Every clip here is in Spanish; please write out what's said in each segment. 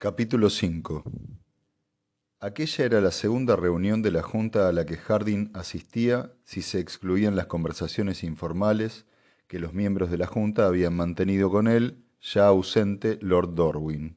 Capítulo 5 Aquella era la segunda reunión de la Junta a la que Harding asistía si se excluían las conversaciones informales que los miembros de la Junta habían mantenido con él, ya ausente Lord Dorwin.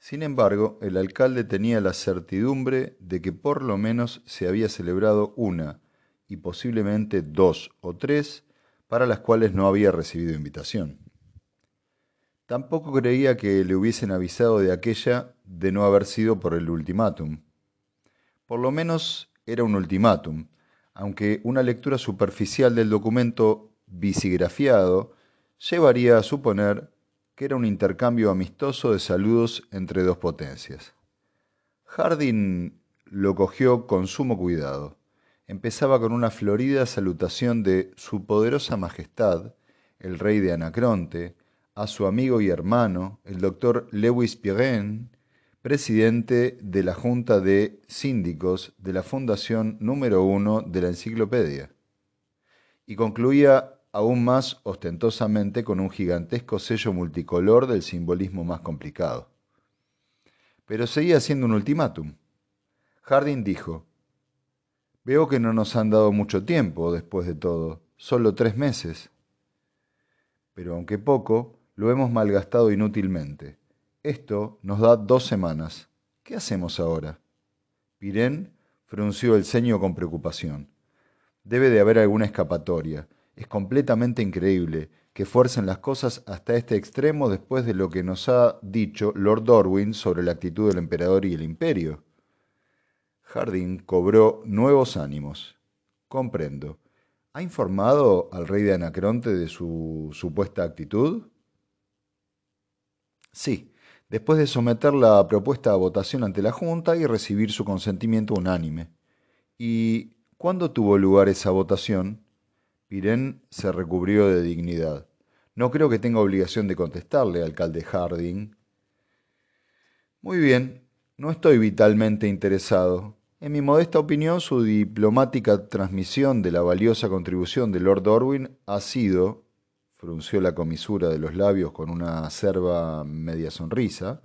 Sin embargo, el alcalde tenía la certidumbre de que por lo menos se había celebrado una, y posiblemente dos o tres, para las cuales no había recibido invitación. Tampoco creía que le hubiesen avisado de aquella de no haber sido por el ultimátum. Por lo menos era un ultimátum, aunque una lectura superficial del documento visigrafiado llevaría a suponer que era un intercambio amistoso de saludos entre dos potencias. Harding lo cogió con sumo cuidado. Empezaba con una florida salutación de Su Poderosa Majestad, el rey de Anacronte, a su amigo y hermano, el doctor Lewis Pirén, presidente de la Junta de Síndicos de la Fundación número uno de la Enciclopedia. Y concluía aún más ostentosamente con un gigantesco sello multicolor del simbolismo más complicado. Pero seguía siendo un ultimátum. Harding dijo, Veo que no nos han dado mucho tiempo después de todo, solo tres meses. Pero aunque poco, lo hemos malgastado inútilmente. Esto nos da dos semanas. ¿Qué hacemos ahora? Pirén frunció el ceño con preocupación. Debe de haber alguna escapatoria. Es completamente increíble que fuercen las cosas hasta este extremo después de lo que nos ha dicho Lord Dorwin sobre la actitud del emperador y el imperio. Harding cobró nuevos ánimos. Comprendo. ¿Ha informado al rey de Anacronte de su supuesta actitud? Sí, después de someter la propuesta a votación ante la Junta y recibir su consentimiento unánime. ¿Y cuándo tuvo lugar esa votación? Pirén se recubrió de dignidad. No creo que tenga obligación de contestarle, alcalde Harding. Muy bien, no estoy vitalmente interesado. En mi modesta opinión, su diplomática transmisión de la valiosa contribución de Lord Orwin ha sido, frunció la comisura de los labios con una acerba media sonrisa,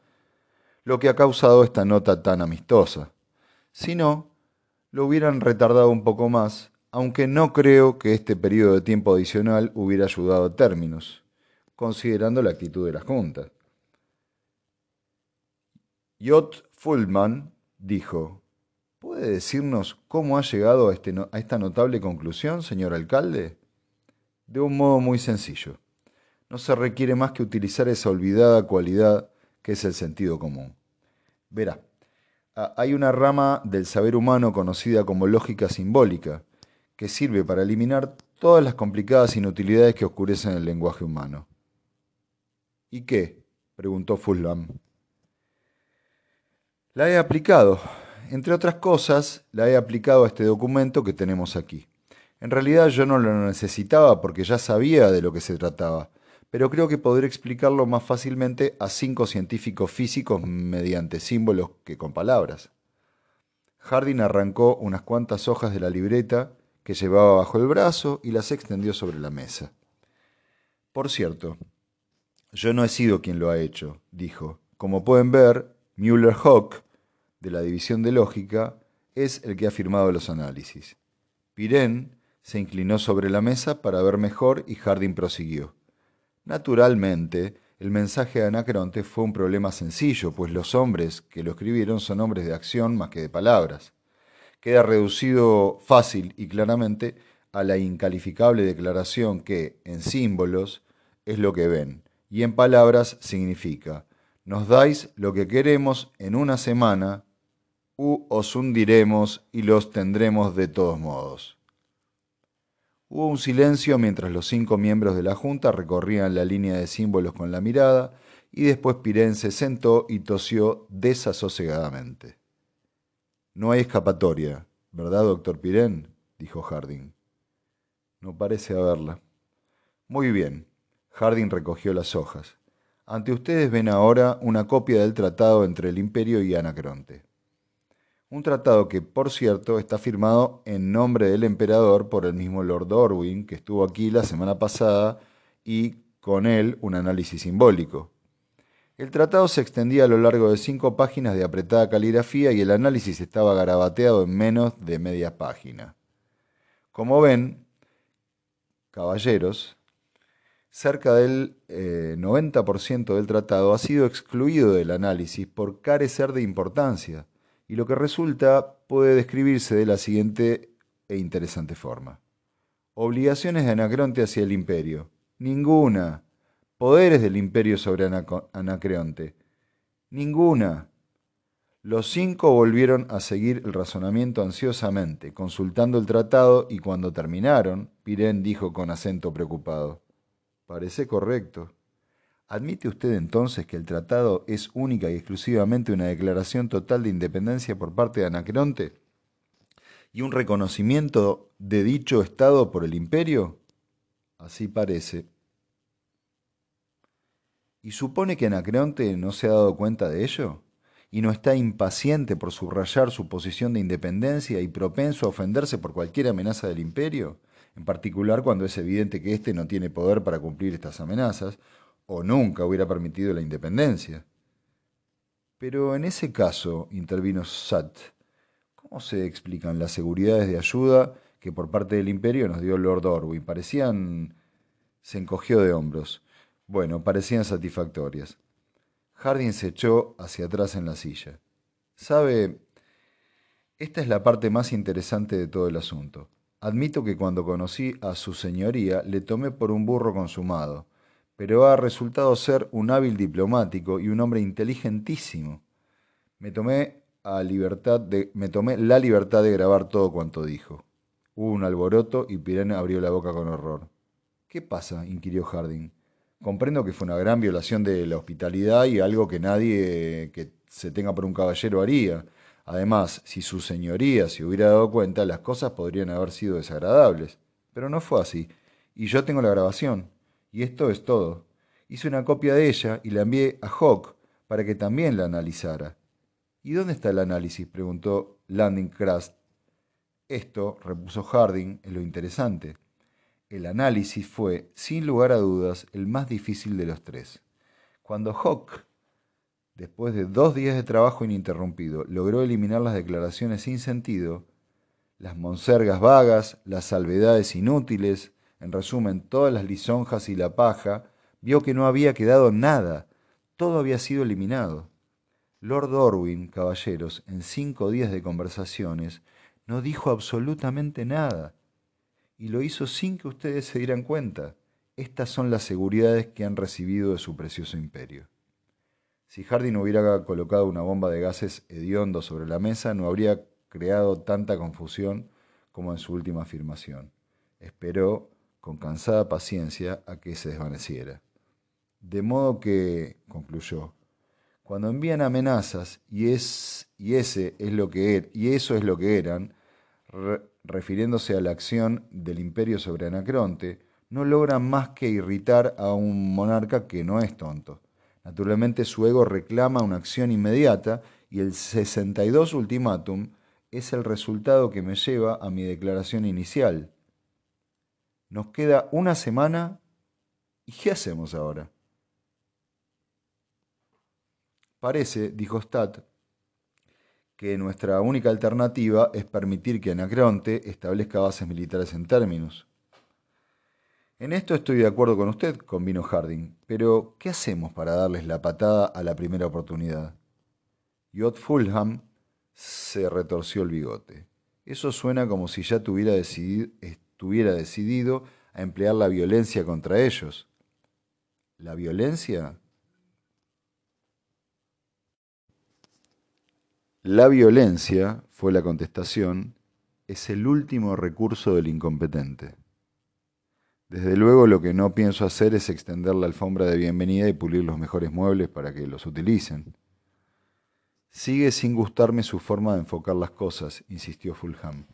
lo que ha causado esta nota tan amistosa. Si no, lo hubieran retardado un poco más, aunque no creo que este periodo de tiempo adicional hubiera ayudado a términos, considerando la actitud de la Junta. Jot Fullman dijo, ¿Puede decirnos cómo ha llegado a, este a esta notable conclusión, señor alcalde? De un modo muy sencillo. No se requiere más que utilizar esa olvidada cualidad que es el sentido común. Verá, hay una rama del saber humano conocida como lógica simbólica, que sirve para eliminar todas las complicadas inutilidades que oscurecen el lenguaje humano. ¿Y qué? preguntó Fulham. La he aplicado. Entre otras cosas, la he aplicado a este documento que tenemos aquí. En realidad yo no lo necesitaba porque ya sabía de lo que se trataba, pero creo que podré explicarlo más fácilmente a cinco científicos físicos mediante símbolos que con palabras. Harding arrancó unas cuantas hojas de la libreta que llevaba bajo el brazo y las extendió sobre la mesa. Por cierto, yo no he sido quien lo ha hecho, dijo. Como pueden ver, Müller-Hock, de la División de Lógica, es el que ha firmado los análisis. Pirén se inclinó sobre la mesa para ver mejor y Harding prosiguió. Naturalmente, el mensaje de Anacronte fue un problema sencillo, pues los hombres que lo escribieron son hombres de acción más que de palabras. Queda reducido fácil y claramente a la incalificable declaración que, en símbolos, es lo que ven, y en palabras significa, nos dais lo que queremos en una semana, u os hundiremos y los tendremos de todos modos. Hubo un silencio mientras los cinco miembros de la Junta recorrían la línea de símbolos con la mirada y después Pirén se sentó y tosió desasosegadamente. No hay escapatoria, ¿verdad, doctor Pirén? dijo Harding. No parece haberla. Muy bien. Harding recogió las hojas. Ante ustedes ven ahora una copia del tratado entre el Imperio y Anacronte. Un tratado que, por cierto, está firmado en nombre del emperador por el mismo Lord Orwin, que estuvo aquí la semana pasada, y con él un análisis simbólico. El tratado se extendía a lo largo de cinco páginas de apretada caligrafía y el análisis estaba garabateado en menos de media página. Como ven, caballeros, cerca del 90% eh, del tratado ha sido excluido del análisis por carecer de importancia, y lo que resulta puede describirse de la siguiente e interesante forma. Obligaciones de Anacronte hacia el imperio. Ninguna. Poderes del imperio sobre Anacreonte. Ninguna. Los cinco volvieron a seguir el razonamiento ansiosamente, consultando el tratado, y cuando terminaron, Pirén dijo con acento preocupado, Parece correcto. ¿Admite usted entonces que el tratado es única y exclusivamente una declaración total de independencia por parte de Anacreonte? ¿Y un reconocimiento de dicho Estado por el imperio? Así parece. ¿Y supone que Anacreonte no se ha dado cuenta de ello? ¿Y no está impaciente por subrayar su posición de independencia y propenso a ofenderse por cualquier amenaza del imperio? En particular cuando es evidente que éste no tiene poder para cumplir estas amenazas, o nunca hubiera permitido la independencia. Pero en ese caso, intervino Sat, ¿cómo se explican las seguridades de ayuda que por parte del imperio nos dio Lord Orwin? Parecían... se encogió de hombros. Bueno, parecían satisfactorias. Harding se echó hacia atrás en la silla. Sabe, esta es la parte más interesante de todo el asunto. Admito que cuando conocí a su señoría le tomé por un burro consumado, pero ha resultado ser un hábil diplomático y un hombre inteligentísimo. Me tomé, la libertad de grabar todo cuanto dijo. Hubo un alboroto y Pirene abrió la boca con horror. ¿Qué pasa? inquirió Harding. Comprendo que fue una gran violación de la hospitalidad y algo que nadie que se tenga por un caballero haría. Además, si su señoría se hubiera dado cuenta, las cosas podrían haber sido desagradables. Pero no fue así. Y yo tengo la grabación. Y esto es todo. Hice una copia de ella y la envié a Hawk para que también la analizara. ¿Y dónde está el análisis? preguntó Landing Crust. Esto, repuso Harding, es lo interesante. El análisis fue, sin lugar a dudas, el más difícil de los tres. Cuando Hawk, después de dos días de trabajo ininterrumpido, logró eliminar las declaraciones sin sentido, las monsergas vagas, las salvedades inútiles, en resumen, todas las lisonjas y la paja, vio que no había quedado nada, todo había sido eliminado. Lord Orwin, caballeros, en cinco días de conversaciones, no dijo absolutamente nada y lo hizo sin que ustedes se dieran cuenta. Estas son las seguridades que han recibido de su precioso imperio. Si Harding hubiera colocado una bomba de gases hediondo sobre la mesa, no habría creado tanta confusión como en su última afirmación. Esperó, con cansada paciencia, a que se desvaneciera. De modo que, concluyó, cuando envían amenazas y, es, y, ese es lo que er, y eso es lo que eran, refiriéndose a la acción del imperio sobre Anacronte, no logran más que irritar a un monarca que no es tonto. Naturalmente su ego reclama una acción inmediata y el 62 ultimátum es el resultado que me lleva a mi declaración inicial. Nos queda una semana y ¿qué hacemos ahora? Parece, dijo Stat, que nuestra única alternativa es permitir que Anacreonte establezca bases militares en términos. En esto estoy de acuerdo con usted, convino Harding, pero ¿qué hacemos para darles la patada a la primera oportunidad? Yot Fulham se retorció el bigote. Eso suena como si ya tuviera decidido, estuviera decidido a emplear la violencia contra ellos. ¿La violencia? La violencia, fue la contestación, es el último recurso del incompetente. Desde luego lo que no pienso hacer es extender la alfombra de bienvenida y pulir los mejores muebles para que los utilicen. Sigue sin gustarme su forma de enfocar las cosas, insistió Fulham.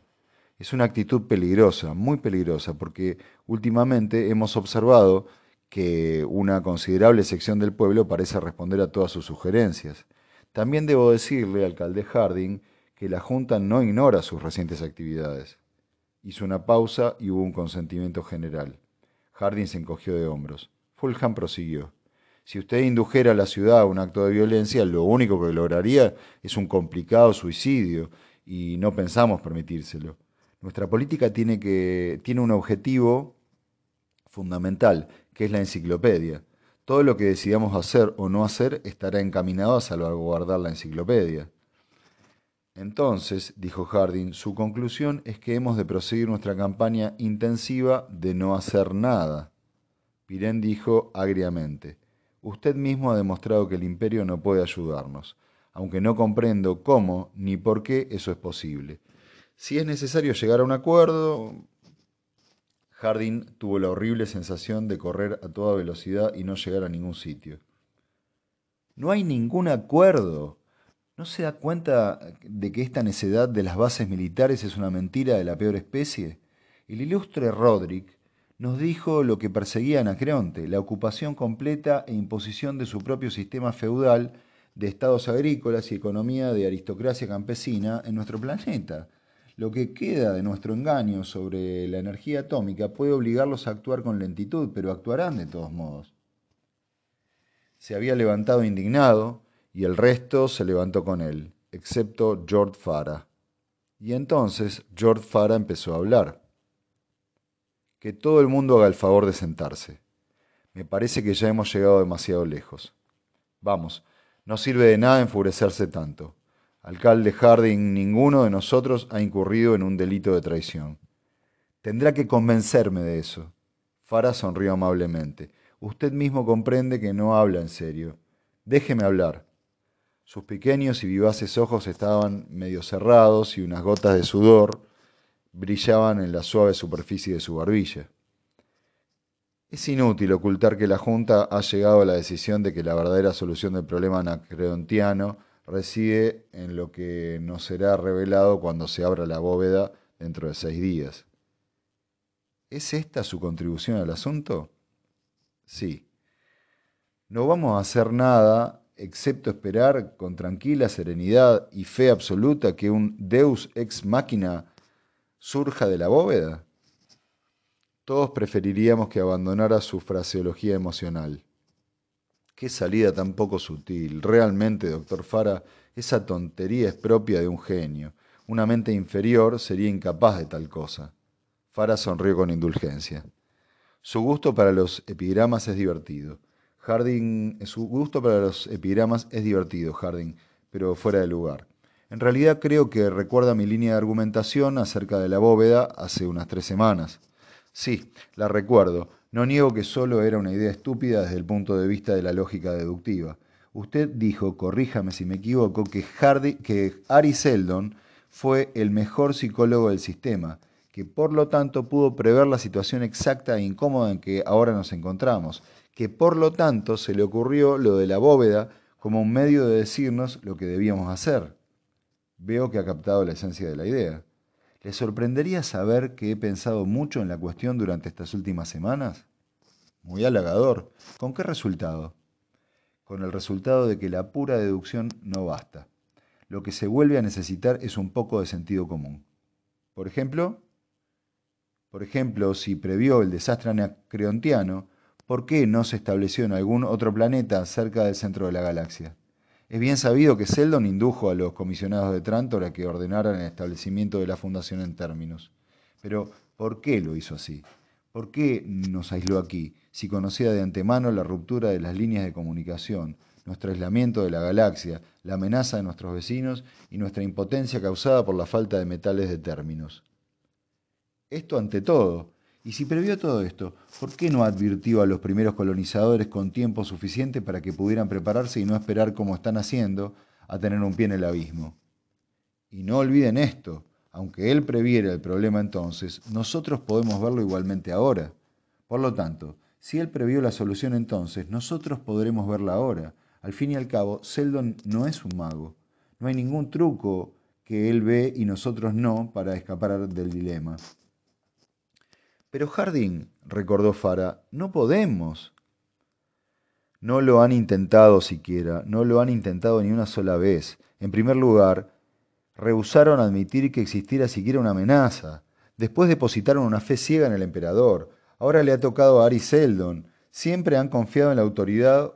Es una actitud peligrosa, muy peligrosa, porque últimamente hemos observado que una considerable sección del pueblo parece responder a todas sus sugerencias también debo decirle, alcalde Harding, que la Junta no ignora sus recientes actividades. Hizo una pausa y hubo un consentimiento general. Harding se encogió de hombros. Fulham prosiguió. Si usted indujera a la ciudad a un acto de violencia, lo único que lograría es un complicado suicidio y no pensamos permitírselo. Nuestra política tiene, que, tiene un objetivo fundamental, que es la enciclopedia. Todo lo que decidamos hacer o no hacer estará encaminado a salvaguardar la enciclopedia. Entonces, dijo Harding, su conclusión es que hemos de proseguir nuestra campaña intensiva de no hacer nada. Pirén dijo agriamente, usted mismo ha demostrado que el imperio no puede ayudarnos, aunque no comprendo cómo ni por qué eso es posible. Si es necesario llegar a un acuerdo, Harding tuvo la horrible sensación de correr a toda velocidad y no llegar a ningún sitio. No hay ningún acuerdo. ¿No se da cuenta de que esta necedad de las bases militares es una mentira de la peor especie? El ilustre Roderick nos dijo lo que perseguía Anacreonte, la ocupación completa e imposición de su propio sistema feudal de estados agrícolas y economía de aristocracia campesina en nuestro planeta. Lo que queda de nuestro engaño sobre la energía atómica puede obligarlos a actuar con lentitud, pero actuarán de todos modos. Se había levantado indignado y el resto se levantó con él, excepto George Farah. Y entonces George Farah empezó a hablar. Que todo el mundo haga el favor de sentarse. Me parece que ya hemos llegado demasiado lejos. Vamos, no sirve de nada enfurecerse tanto. Alcalde Harding, ninguno de nosotros ha incurrido en un delito de traición. Tendrá que convencerme de eso. Farah sonrió amablemente. Usted mismo comprende que no habla en serio. Déjeme hablar. Sus pequeños y vivaces ojos estaban medio cerrados y unas gotas de sudor brillaban en la suave superficie de su barbilla. Es inútil ocultar que la Junta ha llegado a la decisión de que la verdadera solución del problema anacreontiano reside en lo que nos será revelado cuando se abra la bóveda dentro de seis días. ¿Es esta su contribución al asunto? Sí. No vamos a hacer nada excepto esperar con tranquila serenidad y fe absoluta que un Deus ex machina surja de la bóveda. Todos preferiríamos que abandonara su fraseología emocional. Qué salida tan poco sutil. Realmente, doctor Fara, esa tontería es propia de un genio. Una mente inferior sería incapaz de tal cosa. Fara sonrió con indulgencia. Su gusto para los epigramas es divertido. Harding, su gusto para los epigramas es divertido, Harding, pero fuera de lugar. En realidad creo que recuerda mi línea de argumentación acerca de la bóveda hace unas tres semanas. Sí, la recuerdo, no niego que solo era una idea estúpida desde el punto de vista de la lógica deductiva. Usted dijo, corríjame si me equivoco, que, Hardy, que Ari Seldon fue el mejor psicólogo del sistema, que por lo tanto pudo prever la situación exacta e incómoda en que ahora nos encontramos, que por lo tanto se le ocurrió lo de la bóveda como un medio de decirnos lo que debíamos hacer. Veo que ha captado la esencia de la idea. ¿Le sorprendería saber que he pensado mucho en la cuestión durante estas últimas semanas? Muy halagador. ¿Con qué resultado? Con el resultado de que la pura deducción no basta. Lo que se vuelve a necesitar es un poco de sentido común. Por ejemplo, por ejemplo, si previó el desastre anacreontiano, ¿por qué no se estableció en algún otro planeta cerca del centro de la galaxia? Es bien sabido que Seldon indujo a los comisionados de Trantor a que ordenaran el establecimiento de la fundación en términos. Pero, ¿por qué lo hizo así? ¿Por qué nos aisló aquí, si conocía de antemano la ruptura de las líneas de comunicación, nuestro aislamiento de la galaxia, la amenaza de nuestros vecinos y nuestra impotencia causada por la falta de metales de términos? Esto ante todo, y si previó todo esto, ¿por qué no advirtió a los primeros colonizadores con tiempo suficiente para que pudieran prepararse y no esperar como están haciendo a tener un pie en el abismo? Y no olviden esto, aunque él previera el problema entonces, nosotros podemos verlo igualmente ahora. Por lo tanto, si él previó la solución entonces, nosotros podremos verla ahora. Al fin y al cabo, Seldon no es un mago. No hay ningún truco que él ve y nosotros no para escapar del dilema. Pero Harding, recordó Fara, no podemos. No lo han intentado siquiera, no lo han intentado ni una sola vez. En primer lugar, rehusaron admitir que existiera siquiera una amenaza. Después depositaron una fe ciega en el emperador. Ahora le ha tocado a Ari Seldon. Siempre han confiado en la autoridad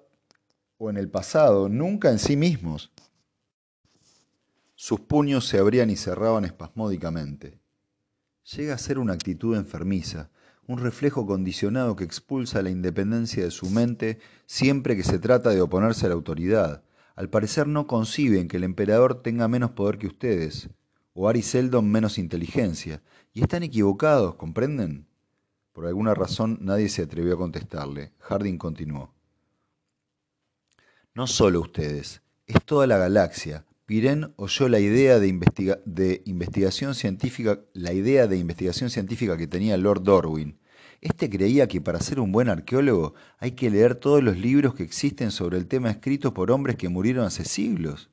o en el pasado, nunca en sí mismos. Sus puños se abrían y cerraban espasmódicamente. Llega a ser una actitud enfermiza, un reflejo condicionado que expulsa la independencia de su mente siempre que se trata de oponerse a la autoridad. Al parecer no conciben que el emperador tenga menos poder que ustedes, o Ariseldon menos inteligencia, y están equivocados, ¿comprenden? Por alguna razón nadie se atrevió a contestarle. Harding continuó. No solo ustedes, es toda la galaxia. Pirén oyó la idea de, investigación científica, la idea de investigación científica que tenía Lord Darwin. Este creía que para ser un buen arqueólogo hay que leer todos los libros que existen sobre el tema escritos por hombres que murieron hace siglos.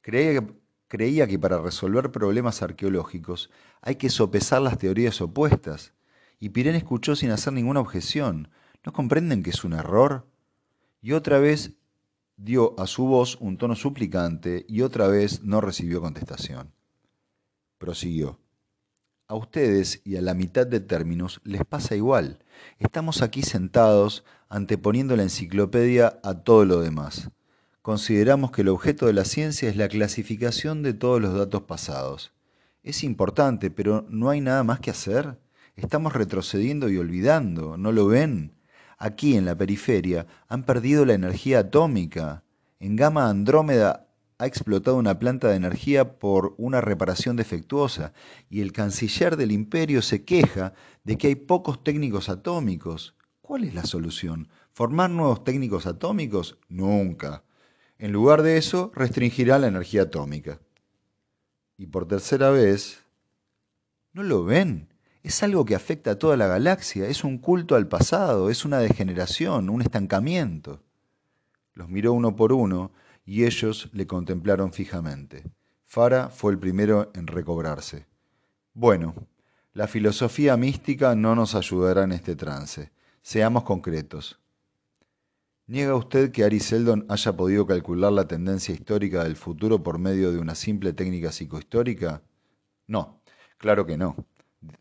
Creía que, creía que para resolver problemas arqueológicos hay que sopesar las teorías opuestas. Y Pirén escuchó sin hacer ninguna objeción. ¿No comprenden que es un error? Y otra vez dio a su voz un tono suplicante y otra vez no recibió contestación. Prosiguió. A ustedes y a la mitad de términos les pasa igual. Estamos aquí sentados anteponiendo la enciclopedia a todo lo demás. Consideramos que el objeto de la ciencia es la clasificación de todos los datos pasados. Es importante, pero ¿no hay nada más que hacer? Estamos retrocediendo y olvidando, ¿no lo ven? Aquí en la periferia, han perdido la energía atómica. En Gama Andrómeda ha explotado una planta de energía por una reparación defectuosa y el canciller del imperio se queja de que hay pocos técnicos atómicos. ¿Cuál es la solución? ¿Formar nuevos técnicos atómicos? Nunca. En lugar de eso, restringirá la energía atómica. Y por tercera vez, ¿no lo ven? Es algo que afecta a toda la galaxia, es un culto al pasado, es una degeneración, un estancamiento. Los miró uno por uno y ellos le contemplaron fijamente. Fara fue el primero en recobrarse. Bueno, la filosofía mística no nos ayudará en este trance. Seamos concretos. ¿Niega usted que Ari Seldon haya podido calcular la tendencia histórica del futuro por medio de una simple técnica psicohistórica? No, claro que no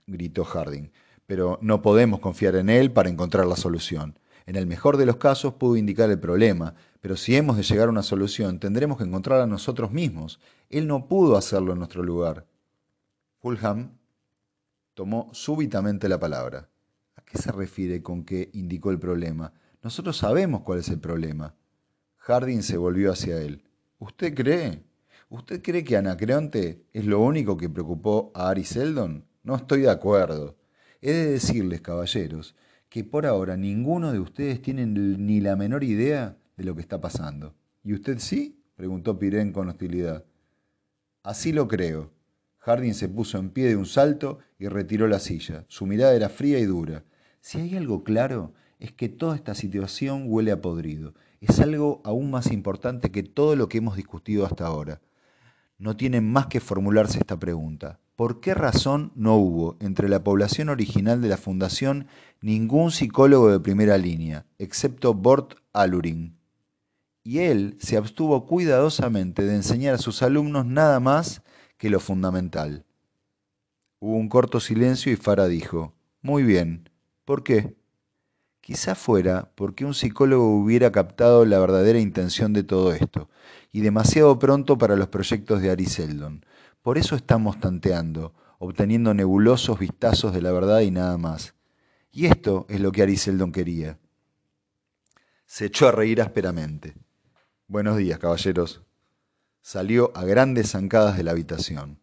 gritó Harding. Pero no podemos confiar en él para encontrar la solución. En el mejor de los casos pudo indicar el problema, pero si hemos de llegar a una solución tendremos que encontrarla nosotros mismos. Él no pudo hacerlo en nuestro lugar. Fulham tomó súbitamente la palabra. ¿A qué se refiere con que indicó el problema? Nosotros sabemos cuál es el problema. Harding se volvió hacia él. ¿Usted cree? ¿Usted cree que Anacreonte es lo único que preocupó a Ari Seldon? No estoy de acuerdo. He de decirles, caballeros, que por ahora ninguno de ustedes tiene ni la menor idea de lo que está pasando. ¿Y usted sí? preguntó Pirén con hostilidad. Así lo creo. Harding se puso en pie de un salto y retiró la silla. Su mirada era fría y dura. Si hay algo claro, es que toda esta situación huele a podrido. Es algo aún más importante que todo lo que hemos discutido hasta ahora. No tienen más que formularse esta pregunta. ¿Por qué razón no hubo entre la población original de la Fundación ningún psicólogo de primera línea, excepto Bort Alurin? Y él se abstuvo cuidadosamente de enseñar a sus alumnos nada más que lo fundamental. Hubo un corto silencio y Fara dijo, Muy bien, ¿por qué? Quizá fuera porque un psicólogo hubiera captado la verdadera intención de todo esto, y demasiado pronto para los proyectos de Ari Seldon por eso estamos tanteando, obteniendo nebulosos vistazos de la verdad y nada más. Y esto es lo que Ariseldon quería. Se echó a reír ásperamente. Buenos días, caballeros. Salió a grandes zancadas de la habitación.